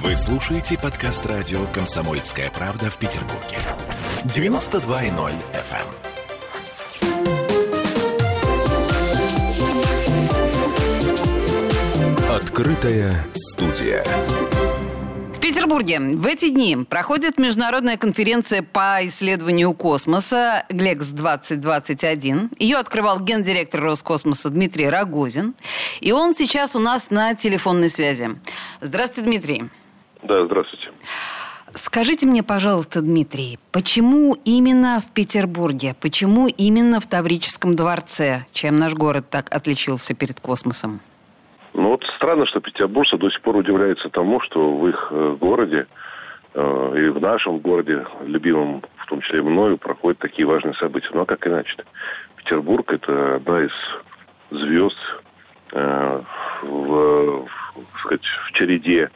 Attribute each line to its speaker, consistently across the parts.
Speaker 1: Вы слушаете подкаст радио «Комсомольская правда» в Петербурге. 92.0 FM. Открытая студия.
Speaker 2: В Петербурге в эти дни проходит международная конференция по исследованию космоса ГЛЕКС-2021. Ее открывал гендиректор Роскосмоса Дмитрий Рогозин. И он сейчас у нас на телефонной связи. Здравствуйте, Дмитрий.
Speaker 3: Да, здравствуйте.
Speaker 2: Скажите мне, пожалуйста, Дмитрий, почему именно в Петербурге, почему именно в Таврическом дворце, чем наш город так отличился перед космосом?
Speaker 3: Ну вот странно, что петербуржцы до сих пор удивляются тому, что в их э, городе э, и в нашем городе, любимом, в том числе и мною, проходят такие важные события. Ну а как иначе-то? Петербург – это одна из звезд э, в, в, сказать, в череде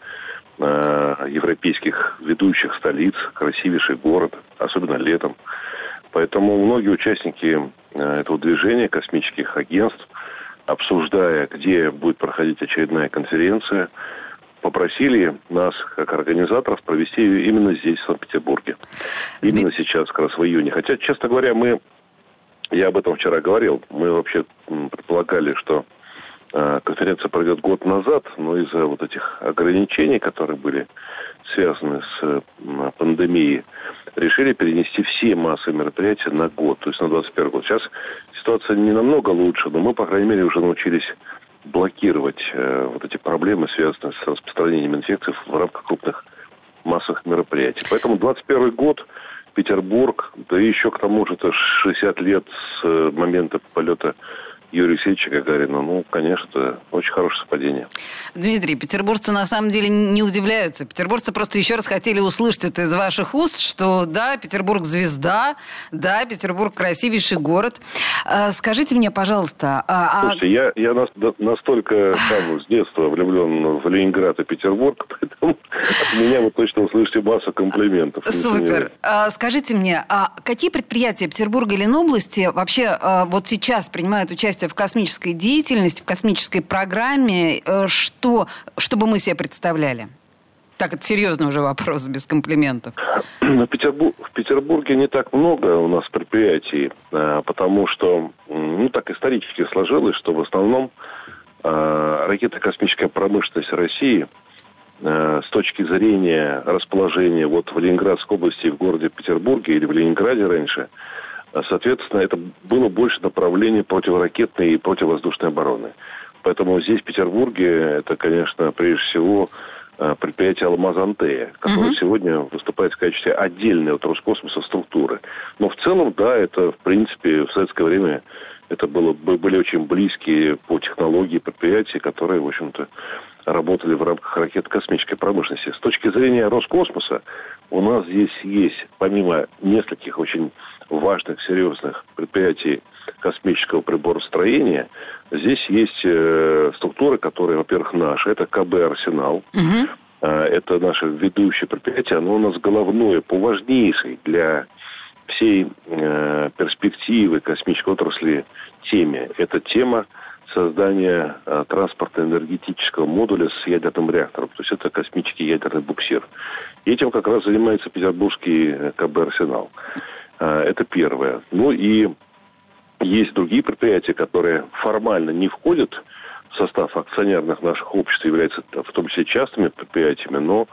Speaker 3: европейских ведущих столиц, красивейший город, особенно летом. Поэтому многие участники э, этого движения космических агентств, обсуждая, где будет проходить очередная конференция, попросили нас, как организаторов, провести ее именно здесь, в Санкт-Петербурге. Именно сейчас, как раз в июне. Хотя, честно говоря, мы, я об этом вчера говорил, мы вообще предполагали, что конференция пройдет год назад, но из-за вот этих ограничений, которые были связаны с пандемией, решили перенести все массовые мероприятия на год, то есть на 21 год. Сейчас ситуация не намного лучше, но мы, по крайней мере, уже научились блокировать э, вот эти проблемы, связанные с распространением инфекций в рамках крупных массовых мероприятий. Поэтому 21 год, Петербург, да еще к тому же это 60 лет с э, момента полета Юрия Алексеевича Гагарина. Ну, конечно, это очень хорошее совпадение.
Speaker 2: Дмитрий, петербуржцы на самом деле не удивляются. Петербуржцы просто еще раз хотели услышать это из ваших уст, что да, Петербург звезда, да, Петербург красивейший город. А, скажите мне, пожалуйста...
Speaker 3: А... а Слушайте, я, я настолько сам с детства влюблен в Ленинград и Петербург, поэтому от меня вы точно услышите массу комплиментов.
Speaker 2: Супер. А, скажите мне, а какие предприятия Петербурга или Ленобласти вообще а, вот сейчас принимают участие в космической деятельности, в космической программе, э, что, чтобы мы себе представляли? Так, это серьезный уже вопрос, без комплиментов.
Speaker 3: В, Петербург, в Петербурге не так много у нас предприятий, э, потому что, ну, так исторически сложилось, что в основном ракетно-космическая промышленность России с точки зрения расположения вот в Ленинградской области, в городе Петербурге или в Ленинграде раньше – а, соответственно, это было больше направление противоракетной и противовоздушной обороны. Поэтому здесь, в Петербурге, это, конечно, прежде всего а, предприятие «Алмаз-Антея», которое uh-huh. сегодня выступает в качестве отдельной от Роскосмоса структуры. Но в целом, да, это, в принципе, в советское время это было, были очень близкие по технологии предприятия, которые, в общем-то, работали в рамках ракет-космической промышленности. С точки зрения Роскосмоса у нас здесь есть, помимо нескольких очень важных, серьезных предприятий космического приборостроения, здесь есть э, структуры, которые, во-первых, наши. Это КБ «Арсенал». Угу. Это наше ведущее предприятие. Оно у нас головное по важнейшей для всей э, перспективы космической отрасли теме. Это тема создания э, транспортно-энергетического модуля с ядерным реактором. То есть это космический ядерный буксир. И этим как раз занимается петербургский э, КБ «Арсенал». Э, это первое. Ну и есть другие предприятия, которые формально не входят в состав акционерных наших обществ, являются в том числе частными предприятиями, но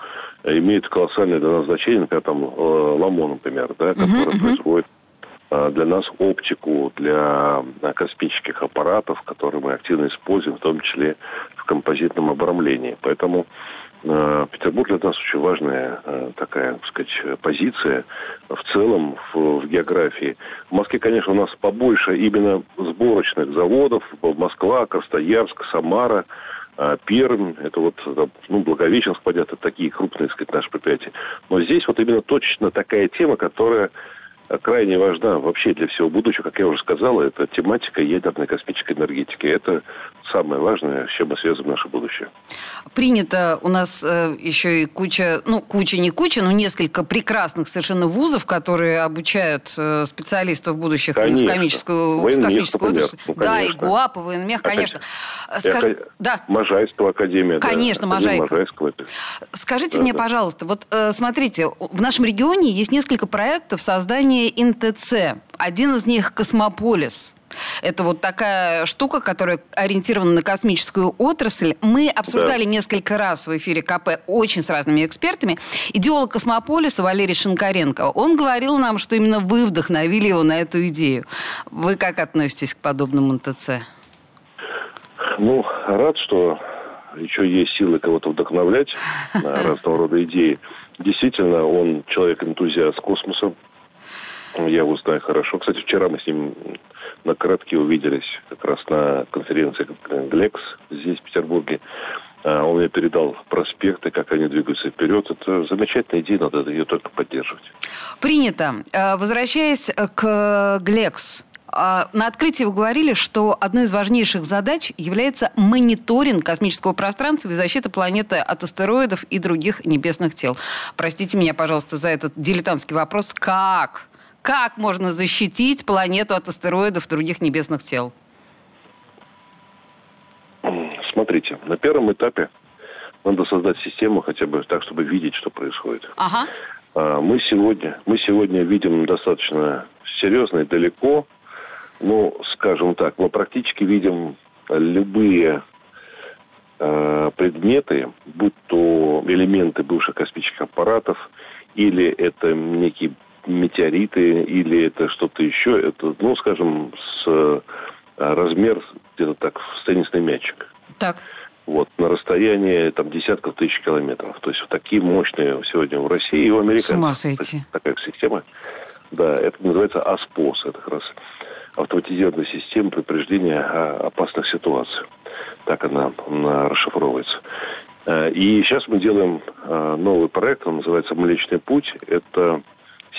Speaker 3: имеют колоссальное для нас значение, например, там э, Ламо, например, да, который uh-huh, производит uh-huh. Для нас оптику для космических аппаратов, которые мы активно используем, в том числе в композитном обрамлении. Поэтому Э, Петербург для нас очень важная э, такая, так сказать, позиция в целом в, в географии. В Москве, конечно, у нас побольше именно сборочных заводов. Москва, Красноярск, Самара, э, Пермь, это вот, ну, Благовещенск, понятно, такие крупные, так сказать, наши предприятия. Но здесь вот именно точно такая тема, которая крайне важна вообще для всего будущего, как я уже сказал, это тематика ядерной космической энергетики. Это самое важное, с чем мы связываем наше будущее.
Speaker 2: Принято у нас э, еще и куча, ну, куча не куча, но несколько прекрасных совершенно вузов, которые обучают э, специалистов будущих
Speaker 3: конечно.
Speaker 2: в космическую, в космическую отрасль. Ну, да, и ГУАП, и ВНМЕХ, конечно.
Speaker 3: Скаж... Я, да. Можайского академия.
Speaker 2: Конечно, да, Можайского. Скажите да, мне, да. пожалуйста, вот э, смотрите, в нашем регионе есть несколько проектов создания НТЦ. Один из них «Космополис». Это вот такая штука, которая ориентирована на космическую отрасль. Мы обсуждали да. несколько раз в эфире КП очень с разными экспертами. Идеолог космополиса Валерий Шинкаренко, он говорил нам, что именно вы вдохновили его на эту идею. Вы как относитесь к подобному НТЦ?
Speaker 3: Ну, рад, что еще есть силы кого-то вдохновлять на разного рода идеи. Действительно, он человек-энтузиаст космоса. Я его знаю хорошо. Кстати, вчера мы с ним на коротке увиделись как раз на конференции Глекс здесь, в Петербурге. А, он мне передал проспекты, как они двигаются вперед. Это замечательная идея, надо ее только поддерживать.
Speaker 2: Принято. А, возвращаясь к Глекс, а, на открытии вы говорили, что одной из важнейших задач является мониторинг космического пространства и защита планеты от астероидов и других небесных тел. Простите меня, пожалуйста, за этот дилетантский вопрос. Как как можно защитить планету от астероидов и других небесных тел?
Speaker 3: Смотрите, на первом этапе надо создать систему хотя бы так, чтобы видеть, что происходит.
Speaker 2: Ага.
Speaker 3: А, мы сегодня, мы сегодня видим достаточно серьезно и далеко, ну, скажем так, мы практически видим любые э, предметы, будь то элементы бывших космических аппаратов, или это некий метеориты или это что-то еще, это, ну, скажем, с э, размер где-то так в теннисный мячик.
Speaker 2: Так.
Speaker 3: Вот, на расстоянии там десятков тысяч километров. То есть вот такие мощные сегодня в России и в Америке. С
Speaker 2: ума сойти.
Speaker 3: Такая система. Да, это называется АСПОС. Это как раз автоматизированная система предупреждения опасных ситуаций. Так она, она расшифровывается. Э, и сейчас мы делаем э, новый проект, он называется «Млечный путь». Это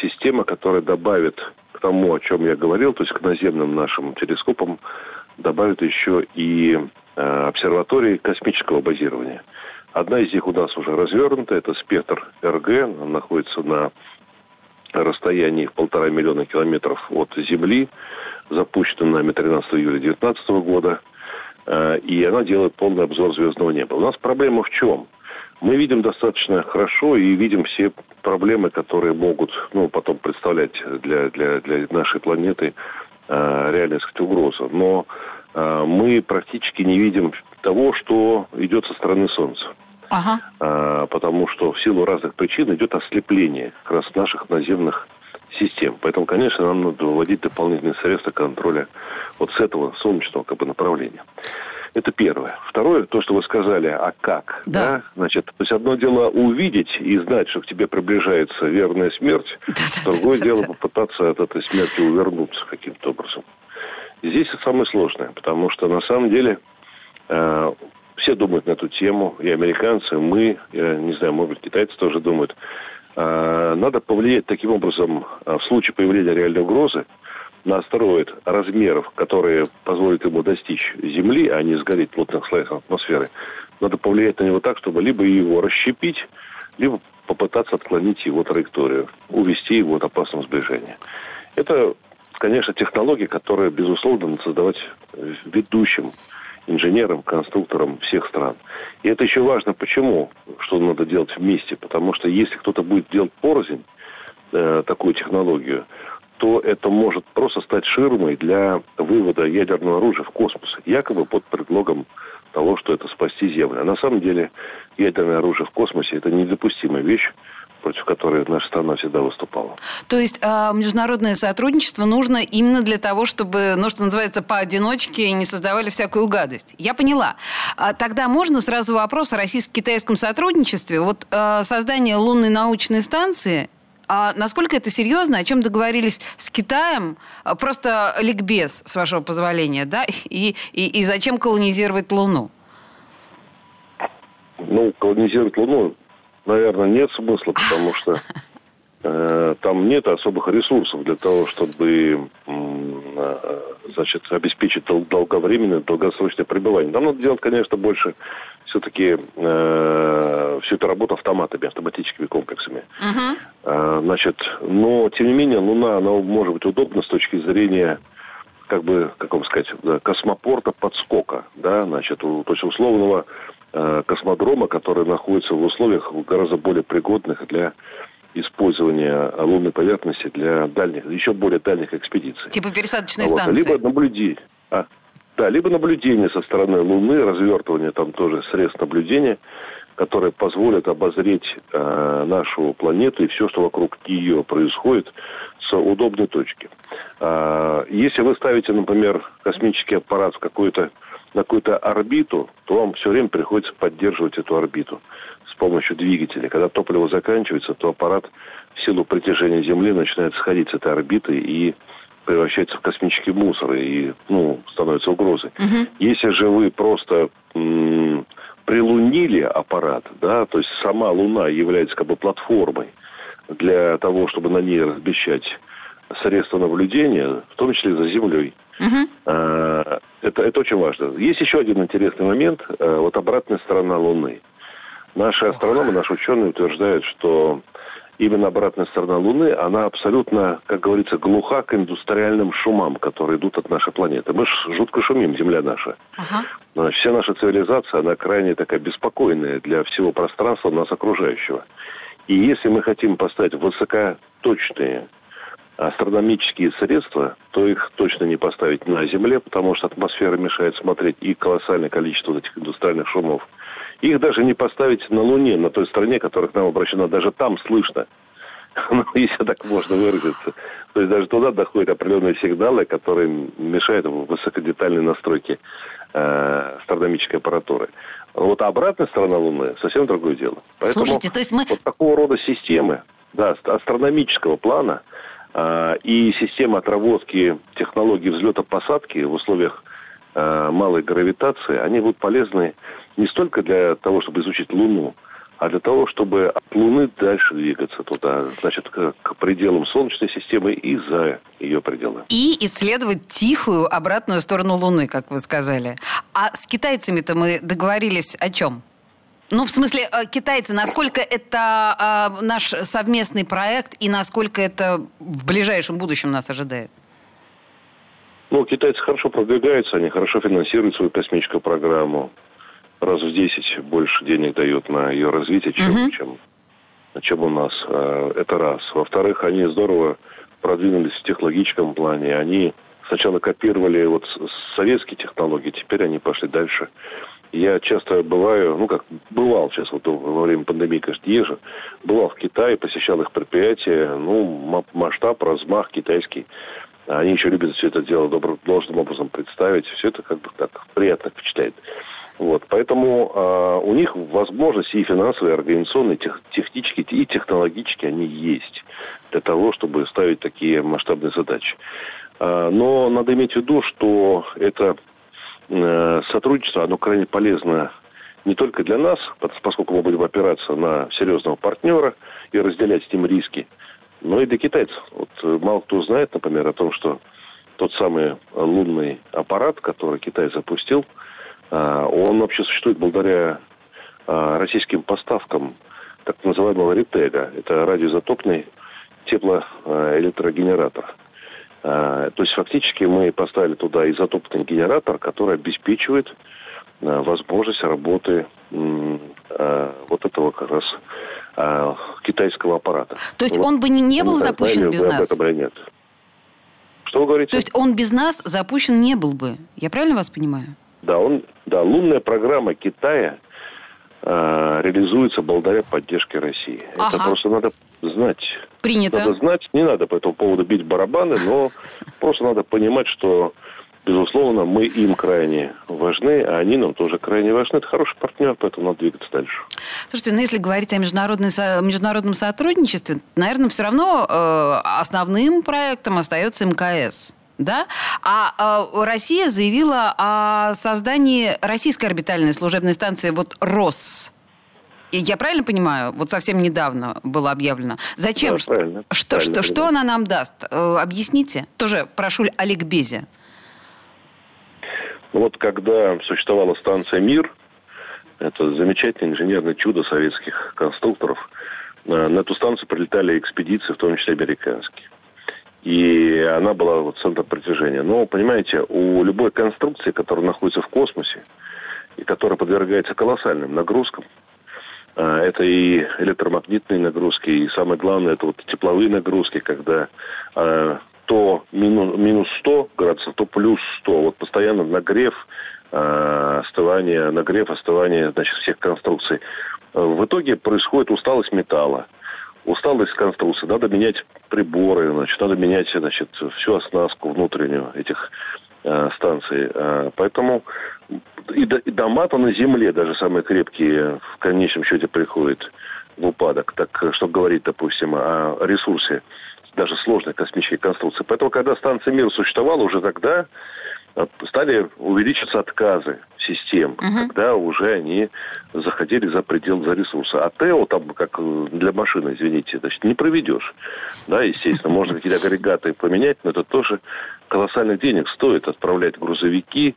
Speaker 3: система, которая добавит к тому, о чем я говорил, то есть к наземным нашим телескопам, добавит еще и э, обсерватории космического базирования. Одна из них у нас уже развернута, это спектр РГ, она находится на расстоянии в полтора миллиона километров от Земли, запущена нами 13 июля 2019 года, э, и она делает полный обзор звездного неба. У нас проблема в чем? Мы видим достаточно хорошо и видим все проблемы, которые могут ну, потом представлять для, для, для нашей планеты э, реальную сказать, угрозу. Но э, мы практически не видим того, что идет со стороны Солнца.
Speaker 2: Ага.
Speaker 3: Э, потому что в силу разных причин идет ослепление как раз наших наземных систем. Поэтому, конечно, нам надо вводить дополнительные средства контроля вот с этого солнечного как бы, направления. Это первое. Второе, то, что вы сказали, а как?
Speaker 2: Да. да?
Speaker 3: Значит, то есть одно дело увидеть и знать, что к тебе приближается верная смерть. Да, Другое да, дело да, попытаться от этой смерти увернуться каким-то образом. Здесь это самое сложное, потому что на самом деле э, все думают на эту тему, и американцы, мы, я не знаю, может быть, китайцы тоже думают. Э, надо повлиять таким образом э, в случае появления реальной угрозы, на астероид размеров, которые позволят ему достичь Земли, а не сгореть в плотных слоях атмосферы, надо повлиять на него так, чтобы либо его расщепить, либо попытаться отклонить его траекторию, увести его от опасного сближения. Это, конечно, технология, которая, безусловно, надо создавать ведущим инженерам, конструкторам всех стран. И это еще важно, почему, что надо делать вместе. Потому что если кто-то будет делать порознь, э, такую технологию, то это может просто стать ширмой для вывода ядерного оружия в космос, якобы под предлогом того, что это спасти Землю. А на самом деле ядерное оружие в космосе – это недопустимая вещь, против которой наша страна всегда выступала.
Speaker 2: То есть э, международное сотрудничество нужно именно для того, чтобы, ну, что называется, поодиночке не создавали всякую гадость. Я поняла. А тогда можно сразу вопрос о российско-китайском сотрудничестве. Вот э, создание лунной научной станции а насколько это серьезно? О чем договорились с Китаем? А, просто ликбез, с вашего позволения, да? И, и, и зачем колонизировать Луну?
Speaker 3: Ну, колонизировать Луну, наверное, нет смысла, потому что э, там нет особых ресурсов для того, чтобы э, значит, обеспечить долговременное, долгосрочное пребывание. Нам надо делать, конечно, больше все-таки э, всю эту работу автоматами, автоматическими комплексами. Uh-huh. Э, значит, но, тем не менее, Луна, она может быть удобна с точки зрения как бы, как вам сказать, космопорта подскока, да, значит, то есть условного э, космодрома, который находится в условиях гораздо более пригодных для использования лунной поверхности для дальних, еще более дальних экспедиций.
Speaker 2: Типа пересадочной вот. станции.
Speaker 3: Либо наблюдение. А, да, либо наблюдение со стороны Луны, развертывание там тоже средств наблюдения, которые позволят обозреть э, нашу планету и все, что вокруг нее происходит, с удобной точки. Э, если вы ставите, например, космический аппарат в какую-то на какую-то орбиту, то вам все время приходится поддерживать эту орбиту с помощью двигателя. Когда топливо заканчивается, то аппарат в силу притяжения Земли начинает сходить с этой орбиты и превращается в космический мусор и ну, становится угрозой. Угу. Если же вы просто м- прилунили аппарат, да, то есть сама Луна является как бы платформой для того, чтобы на ней размещать средства наблюдения, в том числе за Землей. Угу. Это, это очень важно. Есть еще один интересный момент. А, вот обратная сторона Луны. Наши астрономы, наши ученые утверждают, что именно обратная сторона Луны, она абсолютно, как говорится, глуха к индустриальным шумам, которые идут от нашей планеты. Мы же жутко шумим, Земля наша. Ага. Вся наша цивилизация, она крайне такая беспокойная для всего пространства нас окружающего. И если мы хотим поставить высокоточные астрономические средства, то их точно не поставить на Земле, потому что атмосфера мешает смотреть и колоссальное количество вот этих индустриальных шумов. Их даже не поставить на Луне, на той стороне, которая к нам обращена, даже там слышно. Ну, если так можно выразиться. То есть даже туда доходят определенные сигналы, которые мешают высокодетальной настройке э, астрономической аппаратуры. Вот обратная сторона Луны совсем другое дело.
Speaker 2: Поэтому Слушайте, то есть мы...
Speaker 3: вот такого рода системы, да, астрономического плана э, и система отработки технологий взлета-посадки в условиях э, малой гравитации, они будут полезны не столько для того, чтобы изучить Луну, а для того, чтобы от Луны дальше двигаться туда, значит, к, к пределам Солнечной системы и за ее пределы.
Speaker 2: И исследовать тихую обратную сторону Луны, как вы сказали. А с китайцами-то мы договорились о чем? Ну, в смысле, э, китайцы, насколько это э, наш совместный проект и насколько это в ближайшем будущем нас ожидает?
Speaker 3: Ну, китайцы хорошо продвигаются, они хорошо финансируют свою космическую программу раз в 10 больше денег дает на ее развитие, чем, угу. чем, чем у нас. А, это раз. Во-вторых, они здорово продвинулись в технологическом плане. Они сначала копировали вот советские технологии, теперь они пошли дальше. Я часто бываю, ну как, бывал сейчас вот во время пандемии, конечно, езжу, бывал в Китае, посещал их предприятия, ну, масштаб, размах китайский. Они еще любят все это дело добро, должным образом представить. Все это как бы так приятно впечатляет. Вот, поэтому э, у них возможности и финансовые, и организационные, тех, технические и технологические они есть для того, чтобы ставить такие масштабные задачи. Э, но надо иметь в виду, что это э, сотрудничество, оно крайне полезно не только для нас, поскольку мы будем опираться на серьезного партнера и разделять с ним риски, но и для китайцев. Вот э, мало кто знает, например, о том, что тот самый лунный аппарат, который Китай запустил – он вообще существует благодаря а, российским поставкам так называемого ретега. Это радиоизотопный теплоэлектрогенератор. А, то есть фактически мы поставили туда изотопный генератор, который обеспечивает возможность работы вот этого как раз китайского аппарата.
Speaker 2: То есть вот. он бы не был запущен без нас?
Speaker 3: Об этом нет. Что вы говорите?
Speaker 2: То есть он без нас запущен не был бы? Я правильно вас понимаю?
Speaker 3: Да, он, да, лунная программа Китая э, реализуется благодаря поддержке России. Ага. Это просто надо знать.
Speaker 2: Принято.
Speaker 3: Надо знать, не надо по этому поводу бить барабаны, но просто надо понимать, что безусловно, мы им крайне важны, а они нам тоже крайне важны. Это хороший партнер, поэтому надо двигаться дальше.
Speaker 2: Слушайте, ну если говорить о международном сотрудничестве, наверное, все равно э, основным проектом остается МКС да? А э, Россия заявила о создании российской орбитальной служебной станции вот РОС. Я правильно понимаю? Вот совсем недавно было объявлено. Зачем?
Speaker 3: Да, правильно.
Speaker 2: Что,
Speaker 3: правильно,
Speaker 2: что, что она нам даст? Э, объясните. Тоже прошу Олег Бези.
Speaker 3: Вот когда существовала станция «Мир», это замечательное инженерное чудо советских конструкторов, э, на эту станцию прилетали экспедиции, в том числе американские. И она была вот центром притяжения. Но, понимаете, у любой конструкции, которая находится в космосе, и которая подвергается колоссальным нагрузкам, а, это и электромагнитные нагрузки, и самое главное, это вот тепловые нагрузки, когда э, то минус, минус 100 градусов, то плюс 100. Вот постоянно нагрев, э, остывание, нагрев, остывание значит, всех конструкций. В итоге происходит усталость металла. Усталость конструкции. Надо менять приборы, значит, надо менять значит, всю оснастку внутреннюю этих э, станций. Э, поэтому и, и дома-то на земле, даже самые крепкие, в конечном счете приходят в упадок. Так что говорить, допустим, о ресурсе даже сложной космической конструкции. Поэтому, когда станция «Мир» существовала, уже тогда стали увеличиваться отказы систем, угу. когда уже они заходили за предел за ресурсы. А ТЭО там, как для машины, извините, значит, не проведешь. Да, естественно, можно какие-то агрегаты поменять, но это тоже колоссальных денег стоит отправлять грузовики,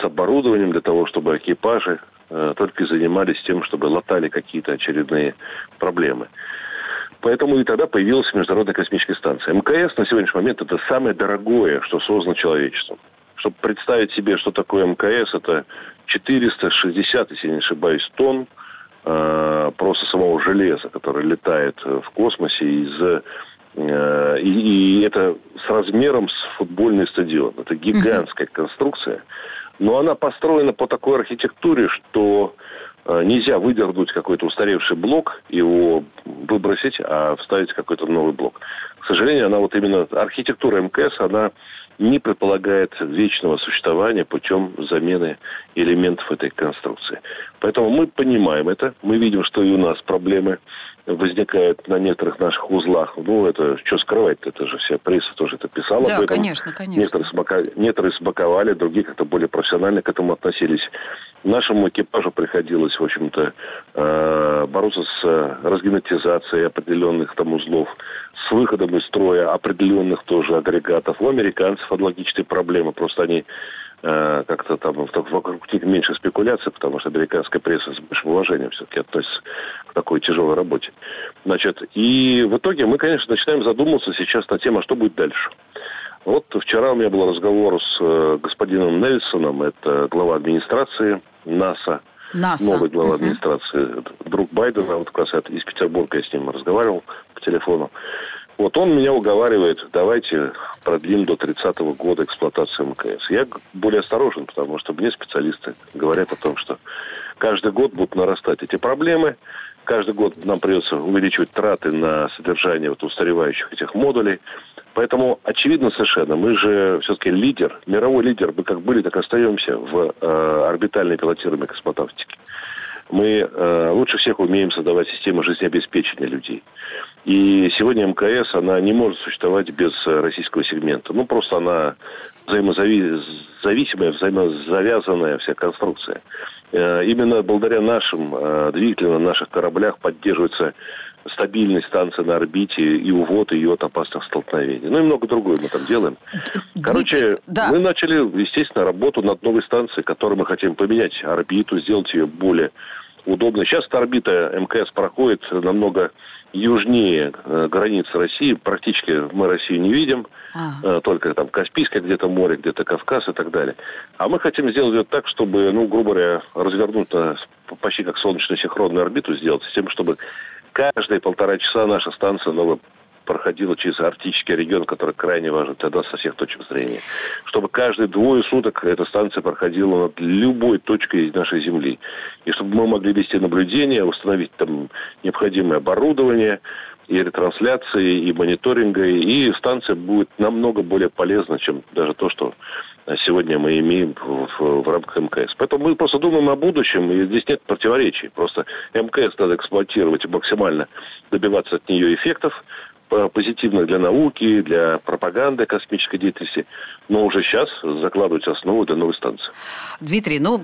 Speaker 3: с оборудованием для того, чтобы экипажи э, только занимались тем, чтобы латали какие-то очередные проблемы. Поэтому и тогда появилась Международная космическая станция. МКС на сегодняшний момент это самое дорогое, что создано человечеством. Чтобы представить себе, что такое МКС, это 460, если не ошибаюсь, тонн э, просто самого железа, которое летает в космосе из э, и, и это с размером с футбольный стадион. Это гигантская конструкция. Но она построена по такой архитектуре, что э, нельзя выдернуть какой-то устаревший блок, его выбросить, а вставить какой-то новый блок. К сожалению, она вот именно архитектура МКС, она не предполагает вечного существования путем замены элементов этой конструкции. Поэтому мы понимаем это, мы видим, что и у нас проблемы возникают на некоторых наших узлах. Ну, это что скрывать это же вся пресса тоже это писала
Speaker 2: да,
Speaker 3: об этом.
Speaker 2: конечно, конечно.
Speaker 3: Некоторые, смака... Некоторые смаковали, другие как-то более профессионально к этому относились. Нашему экипажу приходилось, в общем-то, э, бороться с разгенетизацией определенных там узлов, с выходом из строя определенных тоже агрегатов. У американцев аналогичные проблемы, просто они Э, как-то там вокруг них меньше спекуляций, потому что американская пресса с большим уважением все-таки относится к такой тяжелой работе. Значит, и в итоге мы, конечно, начинаем задумываться сейчас на тему, а что будет дальше. Вот вчера у меня был разговор с э, господином Нельсоном, это глава администрации НАСА, НАСА. новый глава uh-huh. администрации, друг Байдена, вот как раз из Петербурга я с ним разговаривал по телефону. Вот он меня уговаривает, давайте продлим до 30-го года эксплуатацию МКС. Я более осторожен, потому что мне специалисты говорят о том, что каждый год будут нарастать эти проблемы. Каждый год нам придется увеличивать траты на содержание вот устаревающих этих модулей. Поэтому очевидно совершенно, мы же все-таки лидер, мировой лидер, мы как были, так и остаемся в э, орбитальной пилотируемой космонавтике. Мы э, лучше всех умеем создавать системы жизнеобеспечения людей. И сегодня МКС, она не может существовать без э, российского сегмента. Ну, просто она взаимозависимая, взаимозавязанная вся конструкция. Э, именно благодаря нашим э, двигателям на наших кораблях поддерживается стабильность станции на орбите и увод ее от опасных столкновений. Ну и много другое мы там делаем. Короче, да. мы начали, естественно, работу над новой станцией, которую мы хотим поменять орбиту, сделать ее более удобной. Сейчас орбита МКС проходит намного южнее э, границы России. Практически мы Россию не видим. А. Только там Каспийское где-то море, где-то Кавказ и так далее. А мы хотим сделать ее так, чтобы, ну, грубо говоря, развернуть почти как солнечную синхронную орбиту сделать, с тем, чтобы каждые полтора часа наша станция новая проходила через арктический регион, который крайне важен тогда со всех точек зрения. Чтобы каждые двое суток эта станция проходила над любой точкой нашей Земли. И чтобы мы могли вести наблюдения, установить там необходимое оборудование, и ретрансляции, и мониторинга, и станция будет намного более полезна, чем даже то, что сегодня мы имеем в, в, в рамках МКС. Поэтому мы просто думаем о будущем, и здесь нет противоречий. Просто МКС надо эксплуатировать и максимально добиваться от нее эффектов, позитивных для науки, для пропаганды космической деятельности, но уже сейчас закладывать основу для новой станции.
Speaker 2: Дмитрий, ну,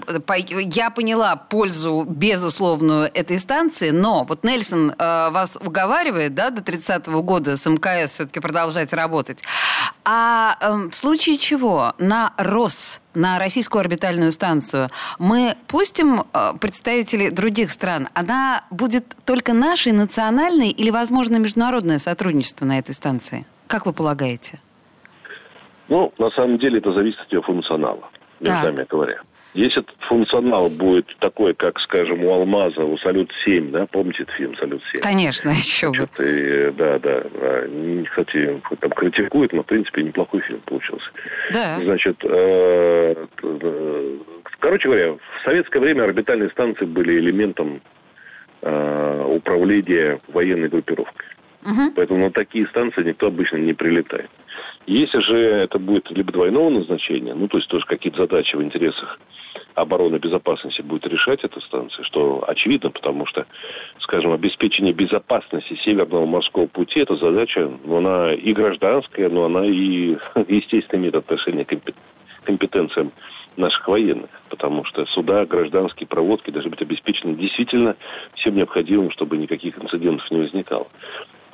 Speaker 2: я поняла пользу безусловную этой станции, но вот Нельсон э, вас уговаривает, да, до 30-го года с МКС все-таки продолжать работать. А э, в случае чего на РОС, на российскую орбитальную станцию, мы пустим э, представителей других стран? Она будет только нашей, национальной или, возможно, международное сотрудничество на этой станции? Как вы полагаете?
Speaker 3: Ну, на самом деле это зависит от ее функционала, между нами говоря. Если этот функционал будет такой, как, скажем, у Алмаза, у Салют-7, да, помните этот фильм «Салют-7»?
Speaker 2: Конечно, еще бы.
Speaker 3: И, да, да, кстати, там критикуют, но, в принципе, неплохой фильм получился.
Speaker 2: Да.
Speaker 3: Значит, э, э, короче говоря, в советское время орбитальные станции были элементом э, управления военной группировкой. Угу. Поэтому на такие станции никто обычно не прилетает. Если же это будет либо двойного назначения, ну, то есть тоже какие-то задачи в интересах обороны и безопасности будет решать эта станция, что очевидно, потому что, скажем, обеспечение безопасности Северного морского пути, это задача, ну, она и гражданская, но она и, естественно, имеет отношение к компетенциям наших военных, потому что суда, гражданские проводки должны быть обеспечены действительно всем необходимым, чтобы никаких инцидентов не возникало.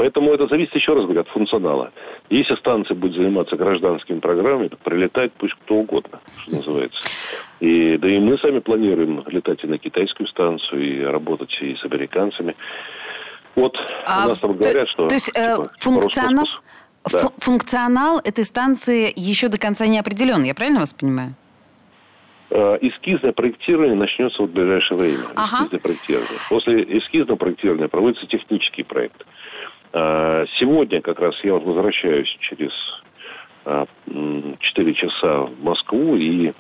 Speaker 3: Поэтому это зависит, еще раз говорю, от функционала. Если станция будет заниматься гражданскими программами, то прилетает пусть кто угодно, что называется. И, да и мы сами планируем летать и на китайскую станцию, и работать и с американцами. Вот а, у нас там говорят, что...
Speaker 2: То есть э, типа, функционал, да. функционал этой станции еще до конца не определен, я правильно вас понимаю?
Speaker 3: Э, эскизное проектирование начнется в ближайшее время. Ага. Эскизное проектирование. После эскизного проектирования проводится технический проект. А, сегодня как раз я вот возвращаюсь через 4 а, часа в Москву и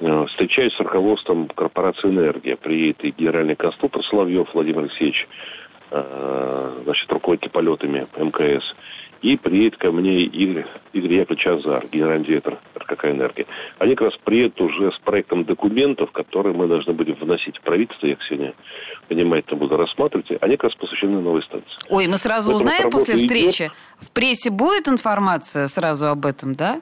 Speaker 3: а, встречаюсь с руководством корпорации «Энергия». Приедет и генеральный конструктор Соловьев Владимир Алексеевич, значит, руководитель полетами МКС – и приедет ко мне Игорь, Игорь Яковлевич Азар, генеральный директор РКК «Энергия». Они как раз приедут уже с проектом документов, которые мы должны будем вносить в правительство. Я их сегодня внимательно буду рассматривать. Они как раз посвящены новой станции.
Speaker 2: Ой, мы сразу Поэтому узнаем после встречи. Идет. В прессе будет информация сразу об этом, да?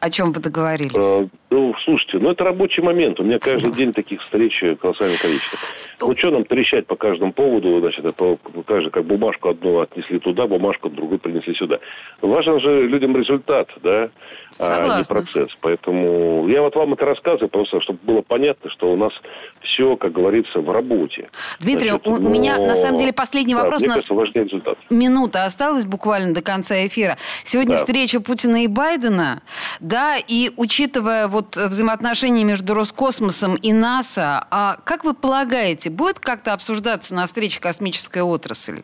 Speaker 2: О чем вы договорились? А,
Speaker 3: ну, слушайте, ну это рабочий момент. У меня каждый день таких встреч колоссальное количество. Ну, что нам трещать по каждому поводу, значит, по, каждый, как бумажку одну отнесли туда, бумажку другую принесли сюда. Важен же людям результат, да, Согласна. а не процесс. Поэтому я вот вам это рассказываю, просто чтобы было понятно, что у нас все, как говорится, в работе.
Speaker 2: Дмитрий, Значит, у но... меня на самом деле последний вопрос. Да,
Speaker 3: мне кажется, важнее результат.
Speaker 2: Минута осталась буквально до конца эфира. Сегодня да. встреча Путина и Байдена, да, и учитывая вот взаимоотношения между Роскосмосом и НАСА, а как вы полагаете, будет как-то обсуждаться на встрече космическая отрасль?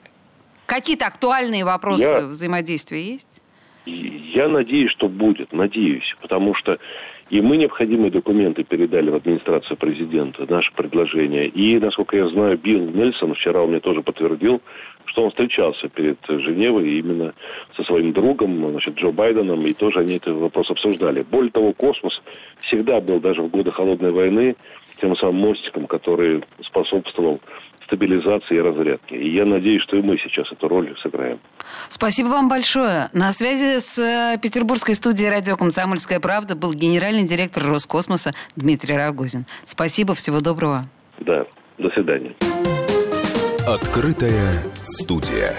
Speaker 2: Какие-то актуальные вопросы Я... взаимодействия есть?
Speaker 3: Я надеюсь, что будет, надеюсь, потому что и мы необходимые документы передали в администрацию президента, наше предложение. И, насколько я знаю, Билл Нельсон вчера у меня тоже подтвердил, что он встречался перед Женевой именно со своим другом, значит, Джо Байденом, и тоже они этот вопрос обсуждали. Более того, космос всегда был даже в годы Холодной войны тем самым мостиком, который способствовал стабилизации и разрядки. И я надеюсь, что и мы сейчас эту роль сыграем.
Speaker 2: Спасибо вам большое. На связи с э, петербургской студией радио «Комсомольская правда» был генеральный директор Роскосмоса Дмитрий Рогозин. Спасибо, всего доброго.
Speaker 3: Да, до свидания.
Speaker 1: Открытая студия.